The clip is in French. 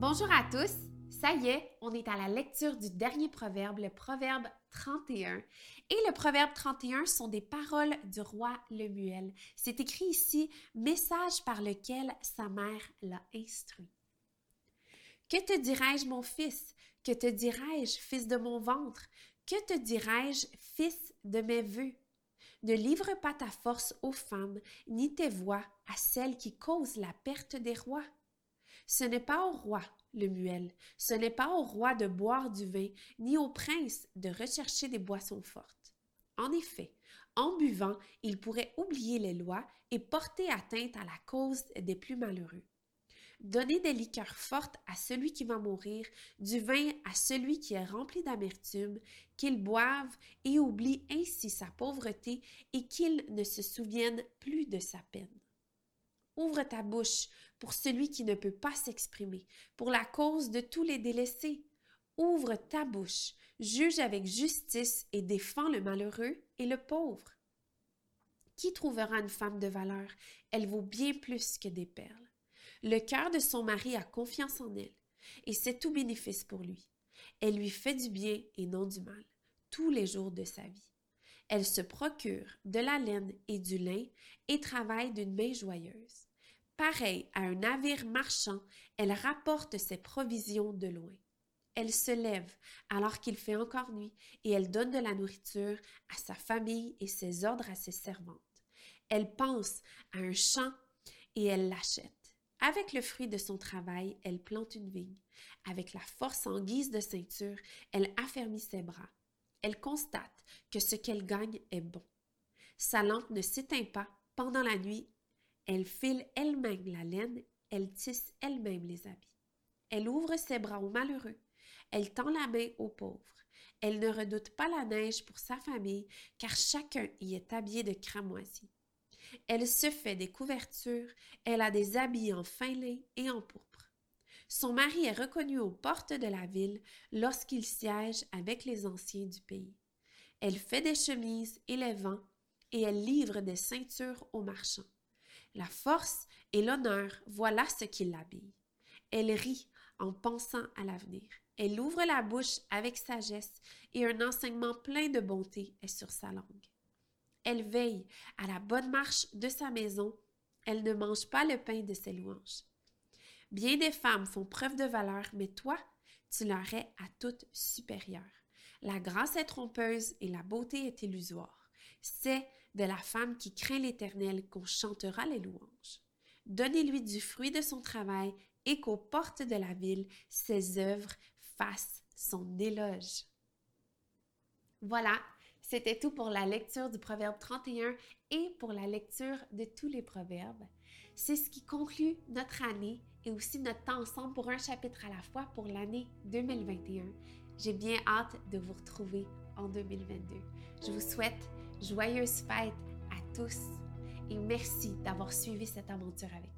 Bonjour à tous! Ça y est, on est à la lecture du dernier proverbe, le proverbe 31. Et le proverbe 31 sont des paroles du roi Lemuel. C'est écrit ici, message par lequel sa mère l'a instruit. Que te dirai-je, mon fils? Que te dirai-je, fils de mon ventre? Que te dirai-je, fils de mes voeux? Ne livre pas ta force aux femmes, ni tes voix à celles qui causent la perte des rois. Ce n'est pas au roi, le muel, ce n'est pas au roi de boire du vin, ni au prince de rechercher des boissons fortes. En effet, en buvant, il pourrait oublier les lois et porter atteinte à la cause des plus malheureux. Donner des liqueurs fortes à celui qui va mourir, du vin à celui qui est rempli d'amertume, qu'il boive et oublie ainsi sa pauvreté et qu'il ne se souvienne plus de sa peine. Ouvre ta bouche pour celui qui ne peut pas s'exprimer, pour la cause de tous les délaissés. Ouvre ta bouche, juge avec justice et défends le malheureux et le pauvre. Qui trouvera une femme de valeur? Elle vaut bien plus que des perles. Le cœur de son mari a confiance en elle, et c'est tout bénéfice pour lui. Elle lui fait du bien et non du mal, tous les jours de sa vie. Elle se procure de la laine et du lin et travaille d'une main joyeuse. Pareil à un navire marchand, elle rapporte ses provisions de loin. Elle se lève alors qu'il fait encore nuit et elle donne de la nourriture à sa famille et ses ordres à ses servantes. Elle pense à un champ et elle l'achète. Avec le fruit de son travail, elle plante une vigne. Avec la force en guise de ceinture, elle affermit ses bras. Elle constate que ce qu'elle gagne est bon. Sa lampe ne s'éteint pas pendant la nuit elle file elle-même la laine, elle tisse elle-même les habits. Elle ouvre ses bras aux malheureux, elle tend la main aux pauvres. Elle ne redoute pas la neige pour sa famille, car chacun y est habillé de cramoisi. Elle se fait des couvertures, elle a des habits en fin lin et en pourpre. Son mari est reconnu aux portes de la ville lorsqu'il siège avec les anciens du pays. Elle fait des chemises et les vend, et elle livre des ceintures aux marchands. La force et l'honneur, voilà ce qui l'habille. Elle rit en pensant à l'avenir. Elle ouvre la bouche avec sagesse et un enseignement plein de bonté est sur sa langue. Elle veille à la bonne marche de sa maison. Elle ne mange pas le pain de ses louanges. Bien des femmes font preuve de valeur, mais toi, tu leur es à toute supérieure. La grâce est trompeuse et la beauté est illusoire. C'est de la femme qui craint l'Éternel qu'on chantera les louanges. Donnez-lui du fruit de son travail et qu'aux portes de la ville, ses œuvres fassent son éloge. Voilà, c'était tout pour la lecture du Proverbe 31 et pour la lecture de tous les proverbes. C'est ce qui conclut notre année et aussi notre temps ensemble pour un chapitre à la fois pour l'année 2021. J'ai bien hâte de vous retrouver en 2022. Je vous souhaite Joyeuses fêtes à tous et merci d'avoir suivi cette aventure avec.